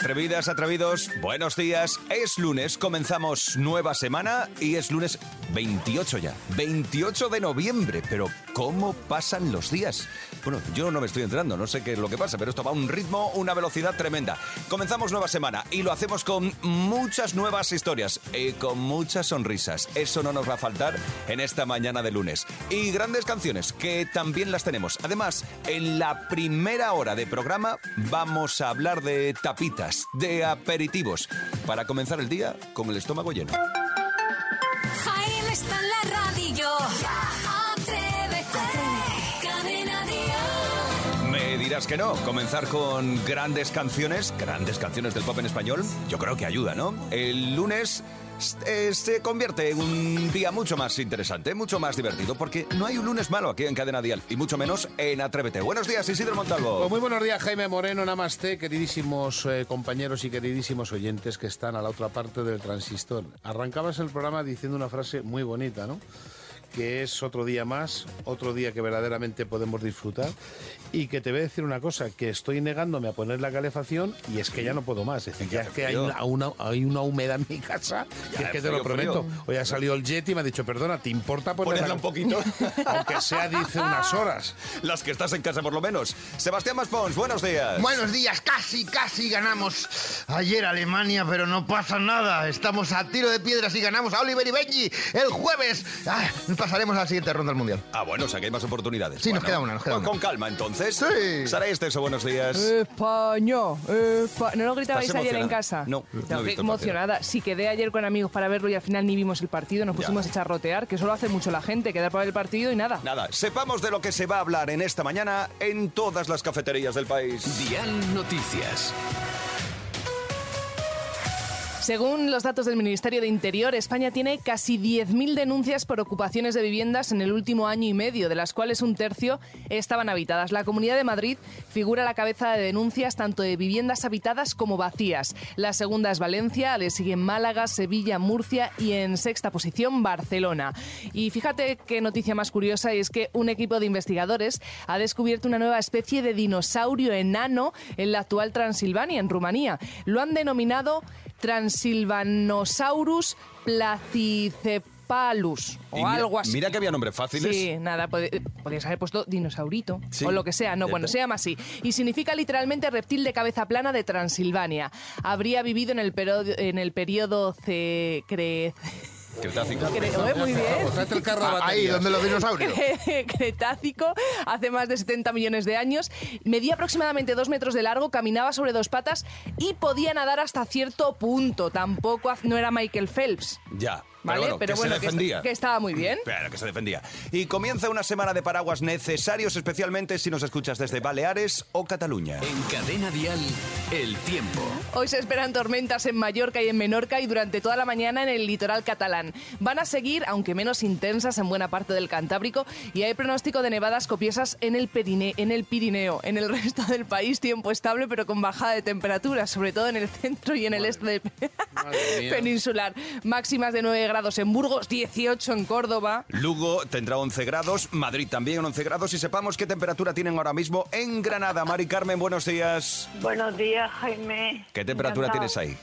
Atrevidas, atrevidos, buenos días. Es lunes, comenzamos nueva semana y es lunes 28 ya. 28 de noviembre, pero ¿cómo pasan los días? Bueno, yo no me estoy enterando, no sé qué es lo que pasa, pero esto va a un ritmo, una velocidad tremenda. Comenzamos nueva semana y lo hacemos con muchas nuevas historias y con muchas sonrisas. Eso no nos va a faltar en esta mañana de lunes. Y grandes canciones que también las tenemos. Además, en la primera hora de programa vamos a hablar de tapitas, de aperitivos, para comenzar el día con el estómago lleno. Dirás que no, comenzar con grandes canciones, grandes canciones del pop en español, yo creo que ayuda, ¿no? El lunes eh, se convierte en un día mucho más interesante, mucho más divertido, porque no hay un lunes malo aquí en Cadena Dial, y mucho menos en Atrévete. Buenos días, Isidro Montalvo. Pues muy buenos días, Jaime Moreno, Namaste, queridísimos eh, compañeros y queridísimos oyentes que están a la otra parte del transistor. Arrancabas el programa diciendo una frase muy bonita, ¿no? Que es otro día más, otro día que verdaderamente podemos disfrutar. Y que te voy a decir una cosa, que estoy negándome a poner la calefacción y es que ya no puedo más. Es decir, ya es que hay una, una- hay una humedad en mi casa que es que te frío, lo prometo. frío. Hoy ha salido el jet y me ha dicho, perdona, ¿te importa ponerla Ponerla un poquito. Aunque sea, dice unas horas. Las que estás en casa por lo menos. Sebastián Maspons, buenos días. Buenos días, casi, casi ganamos ayer Alemania, pero no pasa nada. Estamos a tiro de piedras y ganamos a Oliver y Benji el jueves. Ah, pasaremos a la siguiente ronda del Mundial. Ah, bueno, o sea que hay más oportunidades. Sí, nos queda una, nos queda pues una. Con calma, entonces. Sí. Sara Esteso, buenos días. España, Espa- ¿No lo gritabais ¿Estás ayer en casa? No, no he visto el emocionada. Sí, quedé ayer con amigos para verlo y al final ni vimos el partido. Nos Ya. pusimos a charrotear, que eso lo hace mucho la gente, quedar para ver el partido y nada. Nada, sepamos de lo que se va a hablar en esta mañana en todas las cafeterías del país. Dial Noticias. Según los datos del Ministerio de Interior, España tiene casi 10.000 denuncias por ocupaciones de viviendas en el último año y medio, de las cuales un tercio estaban habitadas. La Comunidad de Madrid figura a la cabeza de denuncias tanto de viviendas habitadas como vacías. La segunda es Valencia, le siguen Málaga, Sevilla, Murcia y en sexta posición Barcelona. Y fíjate qué noticia más curiosa y es que un equipo de investigadores ha descubierto una nueva especie de dinosaurio enano en la actual Transilvania, en Rumanía. Lo han denominado Transilvanosaurus placicepalus o Y mira- algo así. Mira que había nombres fáciles. Sí, nada, pod- podrías haber puesto dinosaurito Sí. o lo que sea. No, bueno, se llama así. Y significa literalmente reptil de cabeza plana de Transilvania. Habría vivido en el, en el periodo cre- Cretácico. Creo, ¿eh? Muy bien. Pues el carro Ah, ahí, donde los dinosaurios. Cretácico, hace más de 70 millones de años, medía aproximadamente dos metros de largo, caminaba sobre dos patas y podía nadar hasta cierto punto. Tampoco no era Michael Phelps. Ya. ¿Vale? Pero bueno, que se que, defendía. est- que estaba muy bien. Claro, que se defendía. Y comienza una semana de paraguas necesarios, especialmente si nos escuchas desde Baleares o Cataluña. En Cadena Dial, el tiempo. Hoy se esperan tormentas en Mallorca y en Menorca y durante toda la mañana en el litoral catalán. Van a seguir, aunque menos intensas, en buena parte del Cantábrico y hay pronóstico de nevadas copiosas en el, Perine- en el Pirineo. En el resto del país, tiempo estable pero con bajada de temperatura, sobre todo en el centro y en el este Madre mía. peninsular. Máximas de 9 grados en Burgos, 18 en Córdoba. Lugo tendrá 11 grados, Madrid también 11 grados y sepamos qué temperatura tienen ahora mismo en Granada. Mari Carmen, buenos días. Buenos días, Jaime. ¿Qué temperatura Encantado. tienes ahí?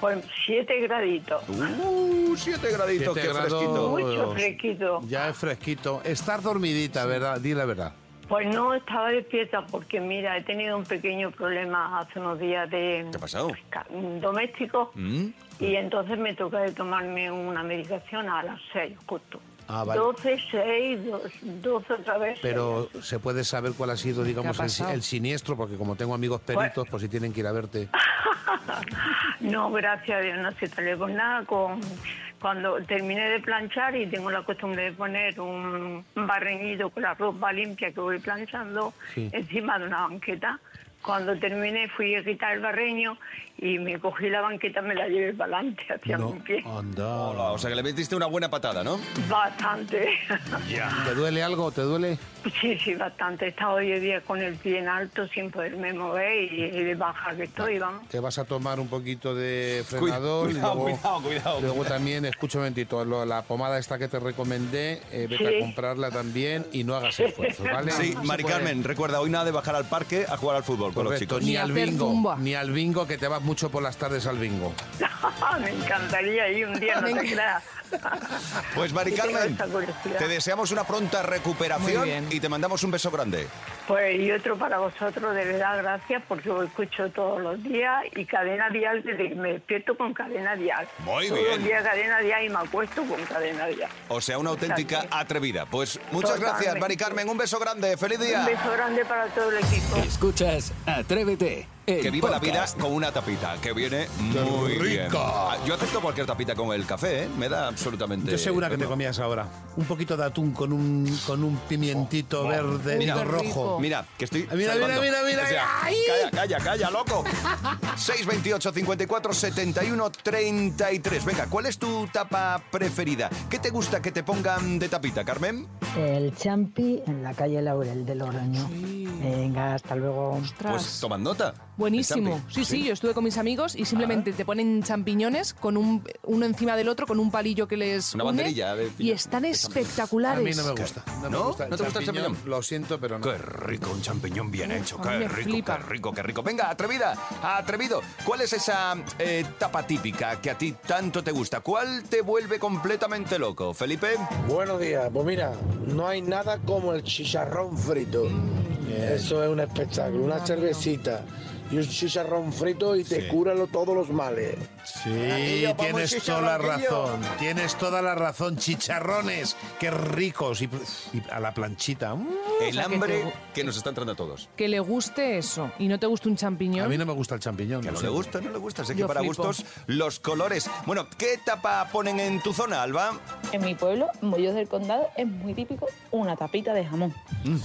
Pues siete graditos. Uh, 7 graditos, Siete qué grados. fresquito. Mucho fresquito. Ya es fresquito. Estás dormidita, ¿verdad? Di la verdad. Pues no estaba despierta porque, mira, he tenido un pequeño problema hace unos días de ¿Qué ha pasado? doméstico ¿Mm? y entonces me toca de tomarme una medicación a las 6 justo. Ah, vale. 12, 6, 12 otra vez. Pero se puede saber cuál ha sido, digamos, ¿Qué ha el, siniestro, porque como tengo amigos peritos, pues si tienen que ir a verte. No, gracias a Dios, no se salió con nada. Con, cuando terminé de planchar y tengo la costumbre de poner un barreñito con la ropa limpia que voy planchando Sí. encima de una banqueta, cuando terminé fui a quitar el barreño y me cogí la banqueta, me la llevé para adelante hacia No, mi pie. anda. Hola, o sea que le metiste una buena patada, ¿no? Bastante. ¿Te duele algo? ¿Te duele? Sí, sí, bastante. He estado hoy día con el pie en alto sin poderme mover y, y de baja que estoy, vamos. Te vas a tomar un poquito de frenador cuidado, y luego, cuidado, cuidado. luego también, escucha un momentito, lo- la pomada esta que te recomendé, eh, vete Sí. a comprarla también y no hagas esfuerzo, ¿vale? Sí, No Mari. Carmen, recuerda, hoy nada de bajar al parque a jugar al fútbol con los chicos. ni, Ni al bingo, zumba. ni al bingo, que te vas mucho por las tardes al bingo. me encantaría ir un día, no te creas. Pues Mari Carmen, te deseamos una pronta recuperación y te mandamos un beso grande. Pues y otro para vosotros, de verdad, gracias, porque os escucho todos los días y cadena dial desde que me despierto con cadena dial. Muy todos bien. los días cadena dial y me acuesto con cadena dial. O sea, una auténtica atrevida. Pues muchas Totalmente. gracias, Mari Carmen. Un beso grande. ¡Feliz Un día! beso grande para todo el equipo. Escuchas Atrévete. El Que viva la vida con una tapita, que viene muy bien. Ah, Yo acepto cualquier tapita con el café, ¿eh? Me da absolutamente... Yo segura que te comías ahora. Un poquito de atún con un, con un pimientito verde Mira, y qué rojo. rico. Mira, que estoy. Mira, mira, salvando. mira, mira, O sea, ¡ay! Calla, calla, calla, loco. 628 54 71 33. Venga, ¿cuál es tu tapa preferida? ¿Qué te gusta que te pongan de tapita, Carmen? El champi en la calle Laurel de Logroño. Venga, hasta luego. Ostras. Pues tomad nota. Buenísimo. Sí, sí, yo estuve con mis amigos y simplemente te ponen champiñones con un, uno encima del otro con un palillo que les Una une banderilla de y están De A espectaculares. mí no me gusta. No, ¿No? me gusta. ¿No te gusta el champiñón? Lo siento, pero no. Qué rico, un champiñón bien hecho. a Qué me rico, flipa. qué rico, qué rico. Venga, atrevida, atrevido. ¿Cuál es esa eh, tapa típica que a ti tanto te gusta? ¿Cuál te vuelve completamente loco, Felipe? Buenos días, pues mira, no hay nada como el chicharrón frito. Eso es un espectáculo, una cervecita y un chicharrón frito y te cura lo- todos los males. Sí, Aquello, tienes toda la razón. Tienes toda la razón. Chicharrones, qué ricos. Y, y a la planchita. mm. El sea, que hambre te- que nos está entrando a todos. Que le guste eso y no te guste un champiñón. A mí no me gusta el champiñón. Que no le gusta, no le gusta. Sé que para flipo. gustos los colores. Bueno, ¿qué tapa ponen en tu zona, Alba? En mi pueblo, en Mollos del Condado, es muy típico una tapita de jamón. Mm.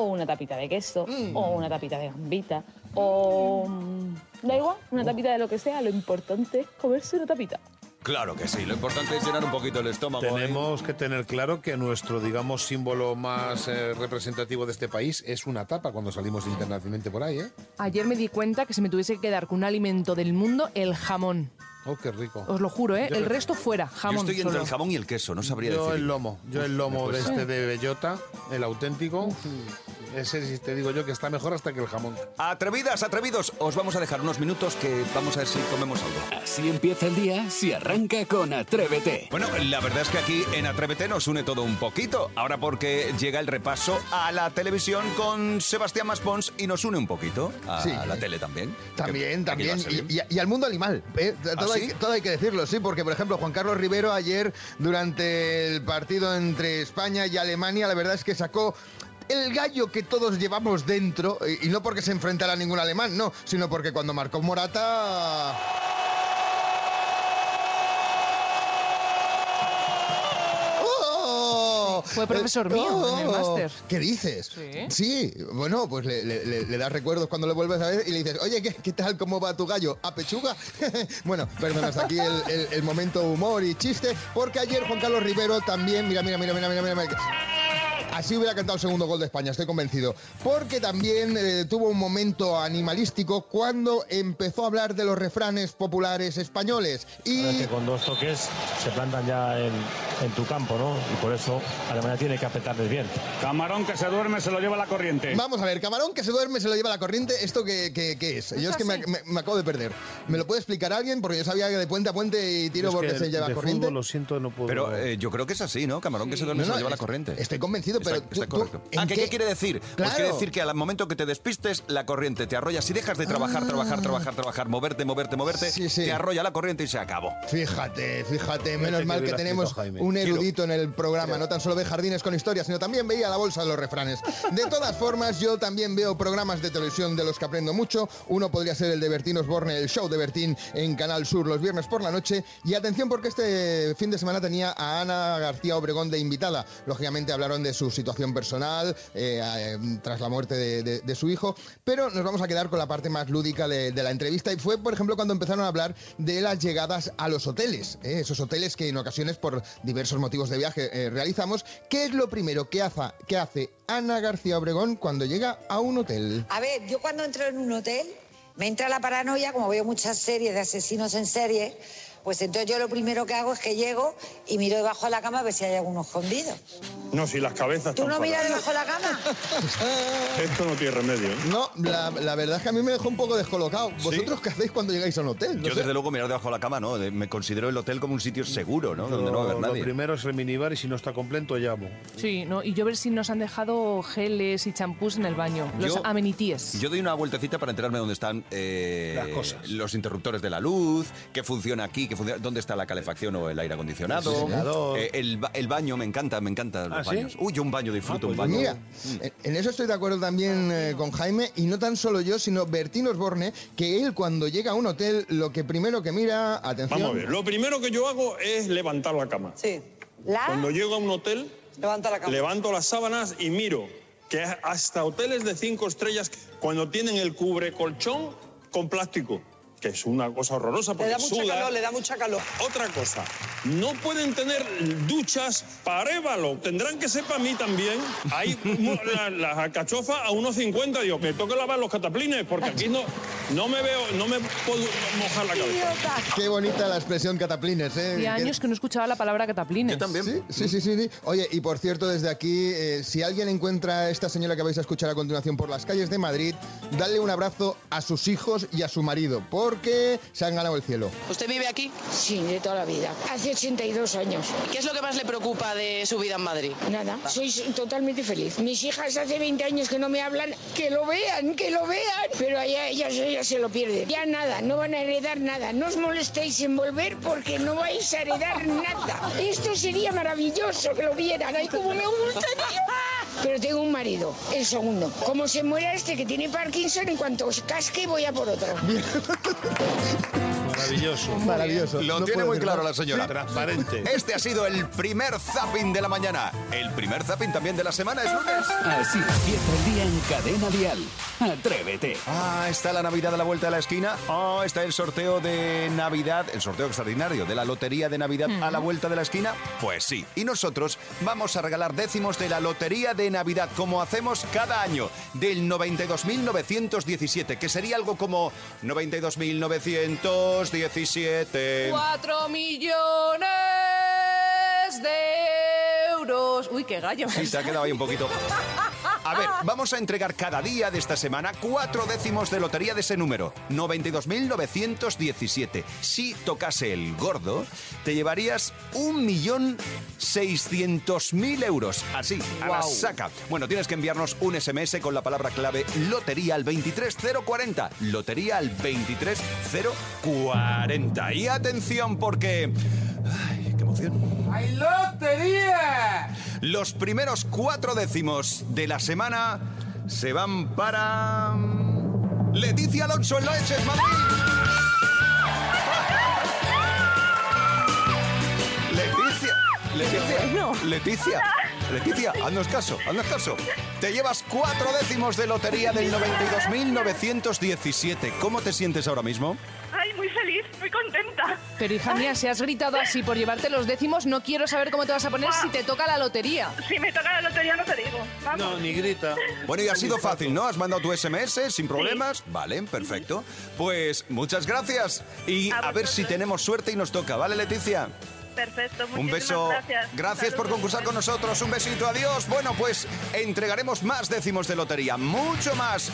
O una tapita de queso, o una tapita de gambita, o... mm, Da igual, una tapita de lo que sea, lo importante es comerse una tapita. Claro que sí, lo importante es llenar un poquito el estómago. ¿eh? Tenemos que tener claro que nuestro, digamos, símbolo más eh, representativo de este país es una tapa cuando salimos internacionalmente por ahí, ¿eh? Ayer me di cuenta que si me tuviese que quedar con un alimento del mundo, el jamón. Oh, qué rico. Os lo juro, ¿eh? Yo El creo- resto fuera, Yo jamón. estoy entre solo. el jamón y el queso, no sabría Yo decir. el lomo, yo el lomo de este de bellota, el auténtico. Ese sí te digo yo que está mejor hasta que el jamón. Atrevidas, atrevidos, os vamos a dejar unos minutos que vamos a ver si comemos algo. Así empieza el día si arranca con Atrévete. Bueno, la verdad es que aquí en Atrévete nos une todo un poquito. Ahora porque llega el repaso a la televisión con Sebastián Maspons y nos une un poquito a Sí. la tele también. También, también. Y, y- y al mundo animal. ¿eh? Todo, ¿Ah, hay, sí? que- todo hay que decirlo, sí, porque por ejemplo Juan Carlos Rivero ayer durante el partido entre España y Alemania, la verdad es que sacó el gallo que todos llevamos dentro, y, no porque se enfrentara a ningún alemán, no, sino porque cuando marcó Morata... ¡Oh! Fue profesor mío en el máster. ¿Qué dices? Sí. bueno, pues le, le- das recuerdos cuando le vuelves a ver y le dices, oye, ¿qué, qué tal? ¿Cómo va tu gallo? ¿A pechuga? bueno, perdón, hasta aquí el, el- el momento humor y chiste, porque ayer Juan Carlos Rivero también, mira, mira, mira, mira, mira, mira, mira. Así hubiera cantado el segundo gol de España, estoy convencido. Porque también eh, tuvo un momento animalístico cuando empezó a hablar de los refranes populares españoles. Y que con dos toques se plantan ya en, en tu campo, ¿no? Y por eso Alemania tiene que apretarles bien. Camarón que se duerme se lo lleva la corriente. Vamos a ver, camarón que se duerme se lo lleva la corriente. ¿Esto qué, qué- qué es? Yo es que me, me- me acabo de perder. ¿Me lo puede explicar alguien? Porque yo sabía que de puente a puente y tiro Es porque se lleva de corriente. fútbol, lo siento, no puedo. Pero eh, yo creo que es así, ¿no? Camarón que se duerme No, se lo lleva la corriente. Estoy convencido, pero Está, tú- está tú- correcto. ¿en Ah, ¿qué, quiere decir? Pues quiere decir que al momento que te despistes, la corriente te arrolla. Si dejas de trabajar, trabajar, trabajar, trabajar, moverte, moverte, moverte. Sí, sí. te arrolla la corriente y se acabó. Fíjate, fíjate, menos que mal que tenemos Jaime. un erudito en el programa. No tan solo ve jardines con historias, sino también veía la bolsa de los refranes. De todas formas, yo también veo programas de televisión de los que aprendo mucho. Uno podría ser el de Bertín Osborne, el show de Bertín en Canal Sur los viernes por la noche. Y atención porque este fin de semana tenía a Ana García Obregón de invitada. Lógicamente hablaron de su situación personal eh, eh, tras la muerte de, de- de su hijo, pero nos vamos a quedar con la parte más lúdica de, de la entrevista y fue, por ejemplo, cuando empezaron a hablar de las llegadas a los hoteles, ¿eh? esos hoteles que en ocasiones por diversos motivos de viaje eh, realizamos. ¿Qué es lo primero que hace, que hace Ana García Obregón cuando llega a un hotel? A ver, yo cuando entro en un hotel me entra la paranoia, como veo muchas series de asesinos en serie, pues entonces yo lo primero que hago es que llego y miro debajo de la cama a ver si hay alguno escondido. No, si las cabezas ¿Tú están no miras debajo de la cama? Esto no tiene remedio. No, la, la verdad es que a mí me dejó un poco descolocado. ¿Vosotros qué hacéis cuando llegáis a un hotel? No Yo sé. desde luego mirar debajo de la cama, ¿no? Me considero el hotel como un sitio seguro, ¿no? Donde no va a haber Lo nadie. primero es el minibar y si no está completo llamo. Sí, no, y yo ver si nos han dejado geles y champús en el baño. Los Yo- amenities. Yo doy una vueltecita para enterarme dónde están eh, Las cosas. los interruptores de la luz, qué funciona aquí, funciona, dónde está la calefacción o el aire acondicionado. El. Eh, el, el baño, me encanta, me encantan los ¿Ah, sí? baños. Uy, yo un baño disfruto, un Pues baño. mira, en- en eso estoy de acuerdo también eh, con Jaime, y no tan solo yo, sino Bertín Osborne, que él cuando llega a un hotel, lo que primero que mira, atención... Vamos a ver, lo primero que yo hago es levantar la cama. Sí. ¿La? Cuando llego a un hotel, Levanta la cama. levanto las sábanas y miro que hasta hoteles de cinco estrellas, cuando tienen el cubre colchón con plástico, que es una cosa horrorosa Le porque da mucha suda. calor, le da mucha calor. Otra cosa, no pueden tener duchas para Évalo, tendrán que ser para mí también. Hay mu- la- las alcachofas a unos 50, digo, me toca lavar los cataplines, porque aquí no, no me veo, no me puedo mojar la cabeza. Qué bonita la expresión cataplines, ¿eh? Qué- años que no escuchaba la palabra cataplines. Sí, sí, sí, sí, sí. Oye, y por cierto, desde aquí, eh, si alguien encuentra a esta señora que vais a escuchar a continuación por las calles de Madrid, dale un abrazo a sus hijos y a su marido, porque se han ganado el cielo. ¿Usted vive aquí? Sí, de toda la vida. Hace 82 años. ¿Qué es lo que más le preocupa de su vida en Madrid? Nada, soy totalmente feliz. Mis hijas hace 20 años que no me hablan, que lo vean, que lo vean. Pero allá ellas, ellas se lo pierden. Ya nada, no van a heredar nada. No os molestéis en volver porque no vais a heredar nada. Esto sería maravilloso que lo vieran. Ay, como me gusta. Pero tengo un marido, el segundo. Como se muera este que tiene Parkinson, en cuanto os casque voy a por otro. Maravilloso. Maravilloso. Lo No tiene muy claro la señora. Transparente. Este ha sido el primer zapping de la mañana. El primer zapping también de la semana es lunes. Así empieza el día en Cadena Dial. Atrévete. Ah, está la Navidad a la vuelta de la esquina. Ah, está el sorteo de Navidad, el sorteo extraordinario de la Lotería de Navidad a la vuelta de la esquina. Pues sí. Y nosotros vamos a regalar décimos de la Lotería de Navidad, como hacemos cada año, del 92.917, que sería algo como 92.917. ¡Cuatro millones de euros! Uy, qué gallo. Sí, te ha quedado ahí un poquito. A ver, vamos a entregar cada día de esta semana cuatro décimos de lotería de ese número, 92.917. Si tocase el gordo, te llevarías 1.600.000 euros. Así, a la saca. Bueno, tienes que enviarnos un SMS con la palabra clave lotería al 23040. Lotería al 23040. Y atención porque... ¡Hay lotería! Los primeros cuatro décimos de la semana se van para. Leticia Alonso en Loeches, Madrid. Leticia, Leticia, Leticia, Leticia, haznos caso, haznos caso. Te llevas cuatro décimos de lotería del 92.917. ¿Cómo te sientes ahora mismo? Ay, muy feliz, muy contenta. Pero hija mía, si has gritado así por llevarte los décimos, no quiero saber cómo te vas a poner si te toca la lotería. Si me toca la lotería no te digo. Vamos. No, ni grita. Bueno, y ha sido fácil, ¿no? Has mandado tu SMS sin problemas. Vale, perfecto. Pues muchas gracias. Y a, ver si tenemos suerte y nos toca, ¿vale, Leticia? Perfecto, Un beso. Gracias. por concursar con nosotros. Un besito, adiós. Bueno, pues entregaremos más décimos de lotería, mucho más.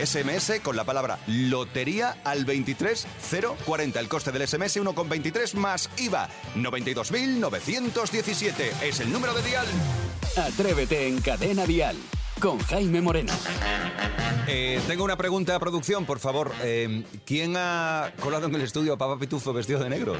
SMS con la palabra lotería al 23040. El coste del SMS 1,23 más IVA. 92.917 es el número de dial. Atrévete en Cadena Dial con Jaime Moreno. Eh, tengo una pregunta a producción, por favor. Eh, ¿Quién ha colado en el estudio a Papá Pitufo vestido de negro?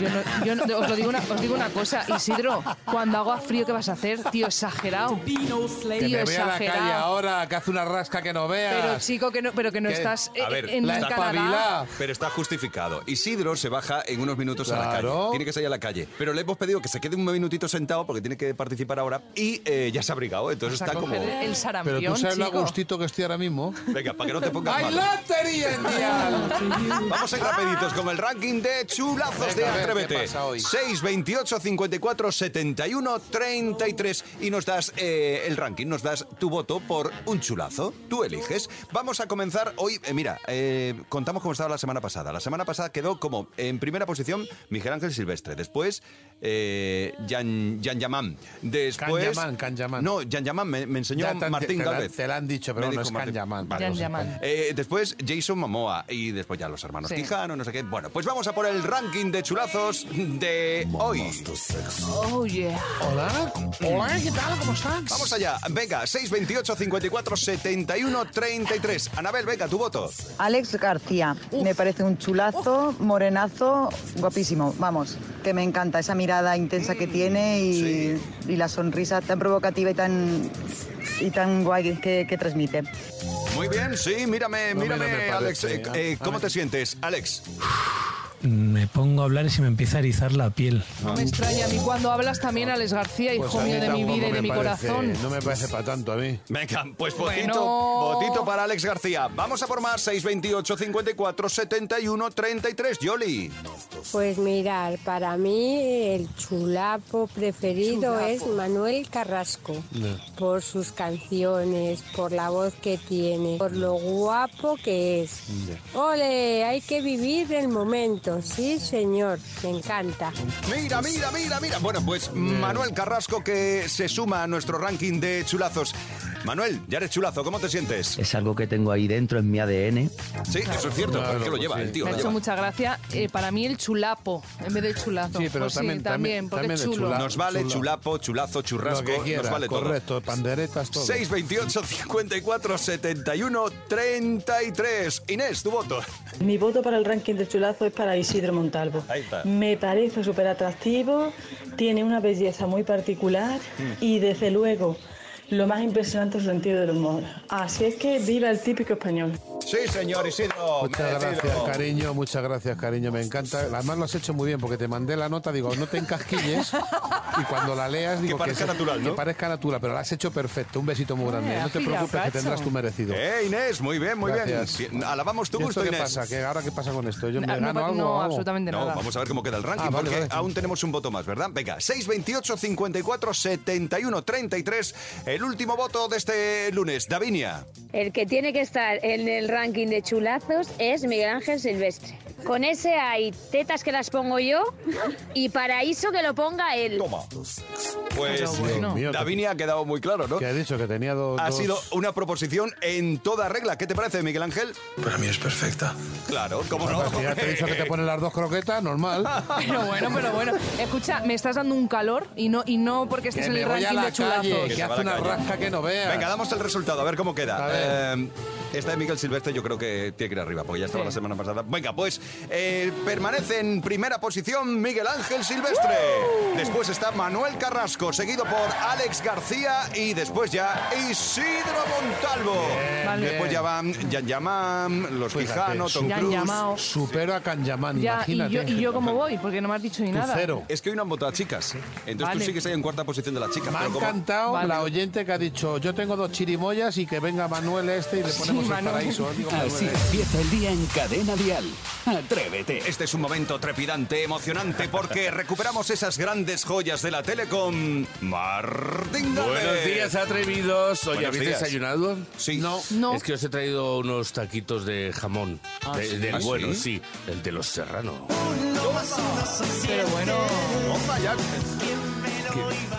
Yo, no, yo no- os, lo digo una, os digo una cosa, Isidro, cuando haga frío, ¿qué vas a hacer? Tío, exagerado. Que Tío, me vea la calle ahora, que hace una rasca que no veas. Pero chico, que no, pero que no ¿Qué? estás eh, A ver, en está Canadá. Pero está justificado. Isidro se baja en unos minutos a la Claro. calle. Tiene que salir a la calle. Pero le hemos pedido que se quede un minutito sentado porque tiene que participar ahora. Y eh, ya se ha abrigado. Entonces está como. el Pero sarampión, tú sabes lo chico. gustito que estoy ahora mismo. Venga, para que no te pongas ¡Hay malo. lotería en Dial! Vamos a ir rapiditos con el ranking de chulazos Venga, de Atrévete. ¿qué pasa hoy? 6, 28, 54, 71, 33. Y nos das eh, el ranking, nos das tu voto por un chulazo. Tú eliges. Vamos a comenzar hoy. eh, mira, eh, contamos cómo estaba la semana pasada. La semana pasada quedó como en primera posición Miguel Ángel Silvestre. Después, eh, Jan, Jan Yaman. Después. Can Yaman, Can Yaman. No, Jan Yaman me, me enseñó te Martín te te la han dicho, pero Me no dijo es Can. Yaman. Vale, Jan lo. Yaman. Eh, después Jason Momoa y después ya los hermanos Sí. Quijano, no sé qué. Bueno, pues vamos a por el ranking de chulazos de hoy. Oh, yeah. Hola. Hola, ¿qué tal? ¿Cómo estás? Vamos allá. Venga, 628 54 71 33. Anabel, venga, tu voto. Alex García, me parece un chulazo, morenazo, guapísimo. Vamos, que me encanta esa mirada intensa que tiene y, y la sonrisa tan provocativa y tan y tan guay que, que transmite. Muy bien, sí, mírame, No, no mírame, me Alex. parece, Eh, eh, ¿Cómo te sientes, Alex? Me pongo a hablar y se me empieza a erizar la piel. No me extraña a mí cuando hablas también, Alex García, hijo Pues a mí mío de mi vida y de mi parece- corazón. No me parece para tanto a mí. Venga, pues Bueno. votito para Alex García. Vamos a por más, 628 54 71 33. Yoli. Pues mirar, para mí el chulapo preferido Chulapo. es Manuel Carrasco, por sus canciones, por la voz que tiene, por lo guapo que es. Ole, hay que vivir el momento, sí señor, me encanta. Mira, mira, mira, mira. Bueno, pues Manuel Carrasco que se suma a nuestro ranking de chulazos. Manuel, ya eres chulazo, ¿cómo te sientes? Es algo que tengo ahí dentro en mi ADN. Sí, eso es cierto, Claro, porque lo pues lleva sí. el tío. Me ha hecho mucha gracia. eh, para mí el chulapo, en vez de chulazo. Sí, pero Pues también- también- porque también es chulo. chula- Nos vale chula. chulapo, chulazo, churrasco, Lo que quieras, nos vale todo. correcto, panderetas, todo. 628 54 71 33. Inés, tu voto. Mi voto para el ranking de chulazo es para Isidro Montalvo. Ahí está. Me parece súper atractivo, tiene una belleza muy particular y desde luego lo más impresionante es su sentido del humor. Así es que viva el típico español. Sí, señor Isidro. Muchas merecido. gracias, cariño, muchas gracias, cariño, me encanta. Además lo has hecho muy bien porque te mandé la nota, digo, no te encasquilles y cuando la leas digo parezca se- natural, ¿no? Que parezca natural, pero la has hecho perfecto. Un besito muy grande. Eh, no te preocupes que tendrás tu merecido. Eh, Inés, muy bien, muy Gracias. bien. Alabamos tu ¿Y gusto, qué Inés. pasa? ¿Qué, ¿Ahora qué pasa con esto? ¿Yo me No, gano no, algo? no, absolutamente No, nada. vamos a ver cómo queda el ranking, Ah, vale, porque vale. aún tenemos un voto más, ¿verdad? Venga, 628 54 71 33. El último voto de este lunes. Davinia. El que tiene que estar en el ranking de chulazos es Miguel Ángel Silvestre. Con ese hay tetas que las pongo yo y paraíso que lo ponga él. Toma. Pues mío, que- Davinia ha quedado muy claro, ¿no? Que ha dicho que tenía dos... Ha dos- sido una proposición en toda regla. ¿Qué te parece, Miguel Ángel? Para mí es perfecta. Claro, ¿cómo no? Pues ya te he dicho que te ponen las dos croquetas, normal. Pero bueno, pero bueno. Escucha, me estás dando un calor y no, y no porque estés Que en el ranking la de chulazos. calle, Que que hace una rasca que no veas. Venga, damos el resultado, a ver cómo A queda. ver. Eh, esta de Miguel Silvestre yo creo que tiene que ir arriba, porque ya estaba Sí. la semana pasada. Venga, pues eh, permanece en primera posición Miguel Ángel Silvestre. Después está Manuel Carrasco, seguido por Alex García y después ya Isidro Montalvo. Vale. Después ya van Jan Yamam, Los Fíjate, Quijano, Tom Cruise. Supero a Canyaman, Ya, y imagínate. yo, ¿y yo cómo voy? Porque no me has dicho ni Tú nada. cero. Es que hoy no han votado a chicas. Entonces Vale. tú sigues ahí en cuarta posición de las chicas. Me ha encantado Vale. la oyente que ha dicho, yo tengo dos chirimoyas y que venga Manuel este y le ponemos el Manuel. paraíso. Digo, Así este. empieza el día en Cadena Dial. Atrévete. Este es un momento trepidante, emocionante, porque recuperamos esas grandes joyas de la tele con Martín. Buenos días, atrevidos. Oye, Buenos ¿habéis días. desayunado? Sí. No. No. Es que os he traído unos taquitos de jamón. Ah, De- ¿sí? Del ¿Ah, bueno, sí? sí? El de los serranos. Pero bueno. Ya.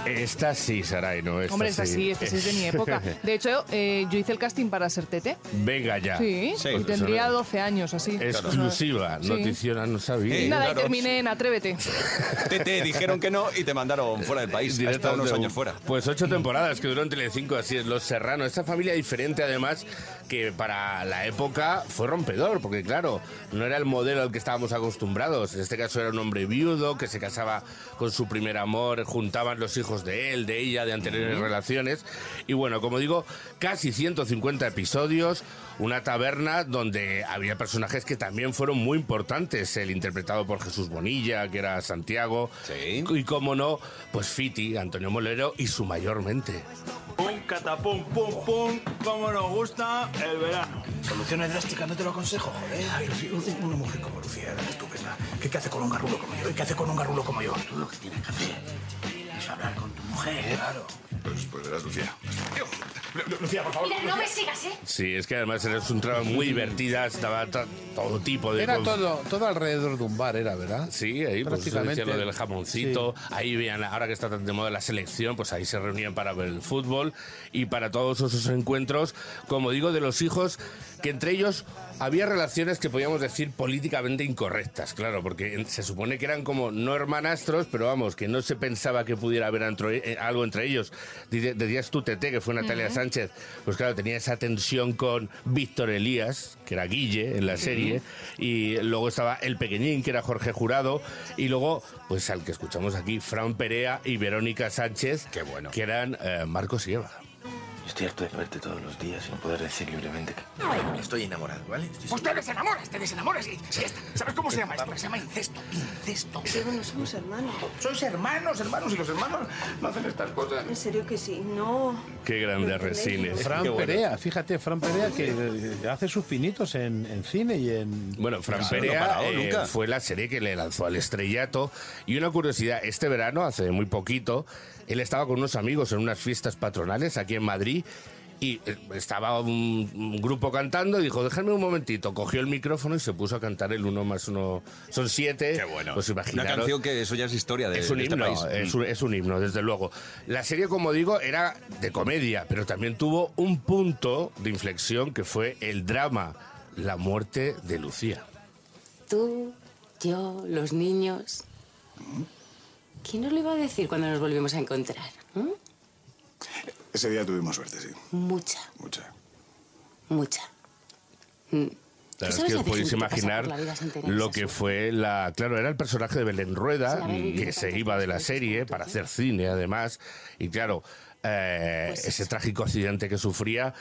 Esta sí, Saray, no esta Hombre, esta sí, esta sí es de mi época. De hecho, eh, yo hice el casting para ser Tete. Venga ya. Sí, y tendría 12 años así. Exclusiva, Sí. noticiona, no sabía. Y nada, y terminé en Atrévete. Te, te dijeron que no y te mandaron fuera del país. Hasta Directamente, unos años fuera. Pues ocho temporadas que duró en Telecinco, así es, Los Serranos. Esta familia diferente, además, que para la época fue rompedor, porque claro, no era el modelo al que estábamos acostumbrados. En este caso era un hombre viudo que se casaba con su primer amor, juntaban los hijos de él, de ella, de anteriores relaciones. Y bueno, como digo, casi 150 episodios, una taberna donde había personajes que también fueron muy importantes. El interpretado por Jesús Bonilla, que era Santiago. Y como no, pues Fiti, Antonio Molero y su mayormente. Pum, catapum, pum, pum, como nos gusta el verano. Soluciones drásticas, no te lo aconsejo, joder. Ay, una mujer como Lucía, es estupenda. ¿Qué, qué hace con un garrulo como yo? ¿Y qué hace con un garrulo como yo? Tú lo que tienes que hacer es hablar con tu mujer. Claro. Pues, pues verás, Lucía. Lucía, por favor. Mira, no me sigas, ¿eh? Sí, es que además era un trama muy divertida, estaba ta- todo tipo de... Era todo, todo alrededor de un bar, era, ¿verdad? Sí, ahí pues decía lo del jamoncito, ahí veían, ahora que está tan de moda la selección, pues ahí se reunían para ver el fútbol y para todos esos encuentros, como digo, de los hijos, que entre ellos había relaciones que podíamos decir políticamente incorrectas, claro, porque se supone que eran como no hermanastros, pero vamos, que no se pensaba que pudiera haber eh, algo entre ellos. Decías tú, Tete, que fue Natalia. Sánchez, pues claro, tenía esa tensión con Víctor Elías, que era Guille en la serie, y luego estaba el pequeñín, que era Jorge Jurado, y luego, pues al que escuchamos aquí, Fran Perea y Verónica Sánchez, que eran eh, Marcos y Eva. Estoy harto de verte todos los días y no poder decir libremente que estoy enamorado, ¿vale? Estoy te desenamoras, te desenamoras y ya está. ¿Sabes cómo se llama esto? Se llama incesto. Incesto. Pero no somos hermanos. Sois hermanos, hermanos, y los hermanos no hacen estas cosas. En serio que sí, no. Qué grande resines. Fran Perea, fíjate, Fran Perea que eh, hace sus pinitos en, en cine y en... Bueno, Fran Perea no parado eh, nunca. fue la serie que le lanzó al estrellato. Y una curiosidad, este verano, hace muy poquito, él estaba con unos amigos en unas fiestas patronales aquí en Madrid. Y eh, estaba un, un grupo cantando y dijo, déjame un momentito. Cogió el micrófono y se puso a cantar el uno más uno. Son siete. Qué bueno. Pues Una canción que eso ya es historia de, Es un de este himno, país. es, un, es un himno, desde luego. La serie, como digo, era de comedia, pero también tuvo un punto de inflexión que fue el drama, la muerte de Lucía. Tú, yo, los niños. ¿Quién nos lo iba a decir cuando nos volvimos a encontrar? ¿Mm? Ese día tuvimos suerte, sí. Mucha, Mucha. mucha. Mm. La ¿Tú verdad es que os podéis imaginar lo que fue la... Claro, era el personaje de Belén Rueda, mm, que se iba de la serie para hacer cine, además. Y claro, eh, Pues ese trágico accidente que sufría,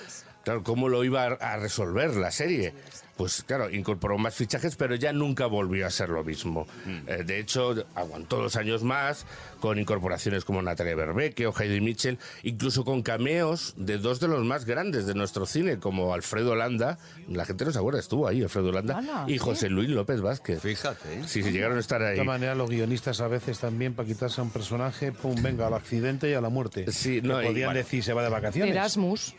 claro, ¿cómo lo iba a a resolver la serie? Pues claro, incorporó más fichajes, pero ya nunca volvió a ser lo mismo. Mm. Eh, de hecho, aguantó dos años más, con incorporaciones como Natalia Berbeque o Heidi Mitchell, incluso con cameos de dos de los más grandes de nuestro cine, como Alfredo Landa, la gente no se acuerda, estuvo ahí Alfredo Landa, y ¿sí? José Luis López Vázquez. Fíjate. Sí, sí, llegaron a estar De ahí. esta manera, los guionistas a veces también, para quitarse a un personaje, pum, venga, al accidente y a la muerte. Sí, no, y podían bueno. decir, se va de vacaciones. Erasmus.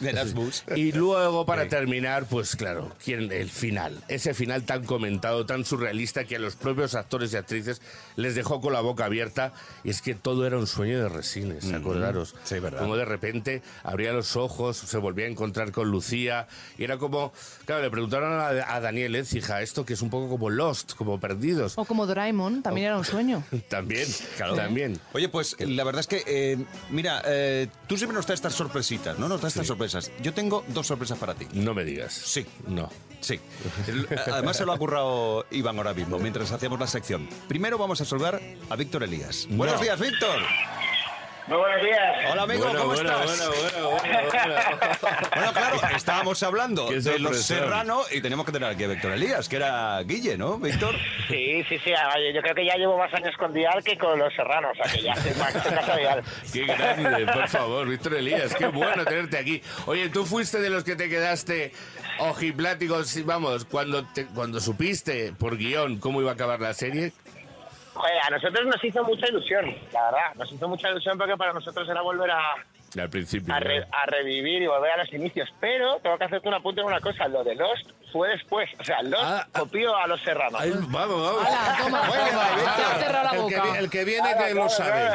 Erasmus. Y luego, para terminar, pues claro, ¿quién? el final. Ese final tan comentado, tan surrealista, que a los propios actores y actrices les dejó con la boca abierta. Y es que todo era un sueño de resines, Ujú. acordaros. Sí, verdad. Como de repente abría los ojos, se volvía a encontrar con Lucía. Y era como, claro, le preguntaron a, a Daniel Écija esto que es un poco como Lost, como perdidos. O como Doraemon, también era un sueño. También, también. Oye, pues la verdad es que, eh, mira, eh, tú siempre nos traes estas sorpresitas, ¿no? Nos traes estas sorpresas. Yo tengo dos sorpresas para ti. No me digas. Sí. No. Sí. Además se lo ha currado Iván ahora mismo, mientras hacíamos la sección. Primero vamos a saludar a Víctor Elías. Buenos No. días, Víctor. Muy buenos días. Hola, amigo, Bueno, ¿cómo bueno, estás? bueno, bueno, bueno, bueno. Bueno, claro, estábamos hablando de los. Serrano y tenemos que tener aquí a Víctor Elías, que era Guille, ¿no, Víctor? Sí, sí, sí. Yo creo que ya llevo más años con Dial que con los serranos. O sea, que ya estoy más en casa de Dial. Qué grande, por favor, Víctor Elías, qué bueno tenerte aquí. Oye, tú fuiste de los que te quedaste ojipláticos, vamos, cuando, te- cuando supiste por guion cómo iba a acabar la serie. Joder, a nosotros nos hizo mucha ilusión, la verdad. Nos hizo mucha ilusión porque para nosotros era volver a, Al principio. a, re- a revivir y volver a los inicios. Pero tengo que hacerte un apunte en una cosa. Lo de Lost fue después. O sea, los copió a los serranos. vamos, vamos. Hala, toma, Muy bien, toma. Víctor. Te ha cerrado la El que, el viene que lo sabe.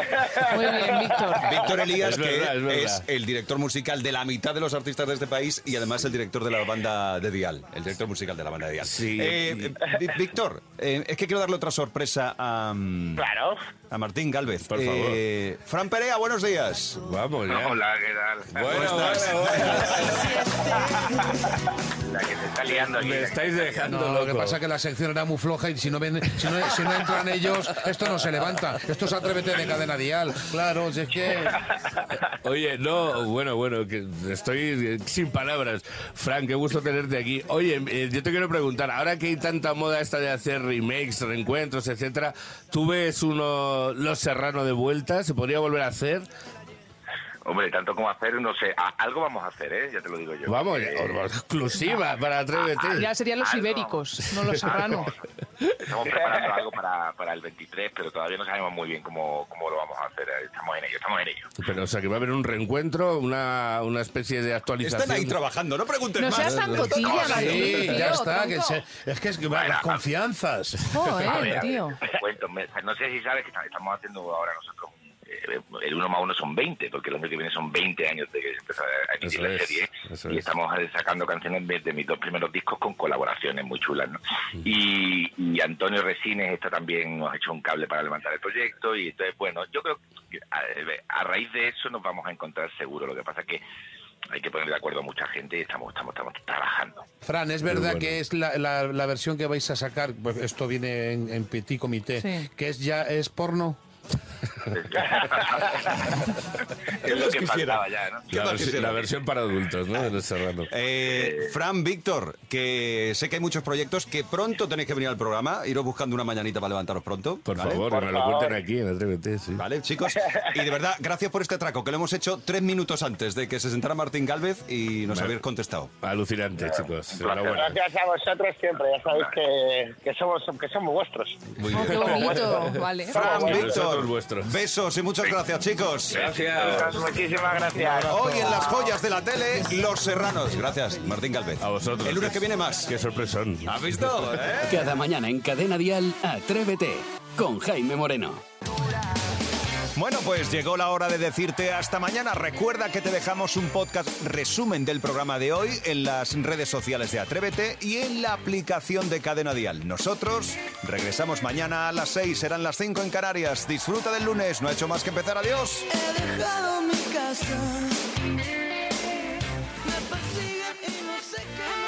Muy bien, Víctor. Víctor Elías, Es verdad, que es verdad. es el director musical de la mitad de los artistas de este país y además el director de la banda de Dial. El director musical de la banda de Dial. Sí. Eh, eh, Víctor, eh, es que quiero darle otra sorpresa a, mm, Claro. a Martín Galvez. Por favor. Eh, Fran Perea, buenos días. Vamos ya. Hola, ¿qué tal? Bueno, estás? La que se está liando aquí. Me estáis dejando No, lo que pasa es que la sección era muy floja y si no, ven, si, no, si no entran ellos, esto no se levanta. Esto es Atrévete de cadena dial. Claro, si es que... Oye, no, bueno, bueno, que estoy sin palabras. Frank, qué gusto tenerte aquí. Oye, eh, yo te quiero preguntar, ahora que hay tanta moda esta de hacer remakes, reencuentros, etcétera, ¿tú ves uno Los Serrano de vuelta? ¿Se podría volver a hacer? Hombre, tanto como hacer, no sé. a- algo vamos a hacer, ¿eh? Ya te lo digo yo. Vamos, Eh, exclusiva para Atrévete. Ya serían los Algo. ibéricos, no los serranos. Estamos preparando algo para, para el 23, pero todavía no sabemos muy bien cómo, cómo lo vamos a hacer. Estamos en ello, estamos en ello. Pero, o sea, que va a haber un reencuentro, una, una especie de actualización. Están ahí trabajando, no preguntes No más. seas tan cotilla, Martín, Sí, tío, ya está. Que se- es que es que las confianzas. A Joder, a tío. ver, te cuento, me- no sé si sabes que estamos haciendo ahora nosotros eh, el uno más uno son 20, porque el año que viene son 20 años de que se empezó a emitir Eso la es, serie. y es. estamos eh, sacando canciones de, de mis dos primeros discos con colaboraciones muy chulas, ¿no? Y, y Antonio Resines está también nos ha hecho un cable para levantar el proyecto. Y entonces, bueno, yo creo que a, a raíz de eso nos vamos a encontrar seguro. Lo que pasa es que hay que poner de acuerdo a mucha gente y estamos, estamos, estamos trabajando. Fran, ¿es verdad que es la, la- la versión que vais a sacar? Pues esto viene en, en petit comité. Sí. Que es ya es porno. es lo que faltaba ya, ¿no? ¿Qué La, versión para adultos, ¿no? De Serrano. Eh, Fran, Víctor, que sé que hay muchos proyectos que pronto tenéis que venir al programa, iros buscando una mañanita para levantaros pronto. Por ¿vale? favor, que me lo cuenten aquí en Atrévete, sí. Vale, chicos. Y de verdad, gracias por este atraco, que lo hemos hecho tres minutos antes de que se sentara Martín Galvez y nos Vale. habéis contestado. Alucinante, chicos. Enhorabuena. Gracias a vosotros siempre, ya sabéis que, que somos que somos vuestros. Muy Oh, qué bonito. Vale. Fran, Víctor, vuestros. besos y muchas gracias, chicos. Gracias. Muchísimas gracias. Hoy en las joyas de la tele, Los Serranos. Gracias, Martín Galvez. A vosotros. El lunes que viene más. Qué sorpresón. ¿Has visto? eh? Cada mañana en Cadena Dial, Atrévete con Jaime Moreno. Bueno, pues llegó la hora de decirte hasta mañana. Recuerda que te dejamos un podcast resumen del programa de hoy en las redes sociales de Atrévete y en la aplicación de Cadena Dial. Nosotros regresamos mañana a las 6, serán las 5 en Canarias. Disfruta del lunes, no ha hecho más que empezar. Adiós. He dejado mi casa.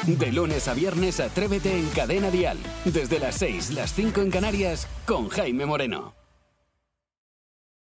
De lunes a viernes, Atrévete en Cadena Dial. Desde las 6, las 5 en Canarias con Jaime Moreno.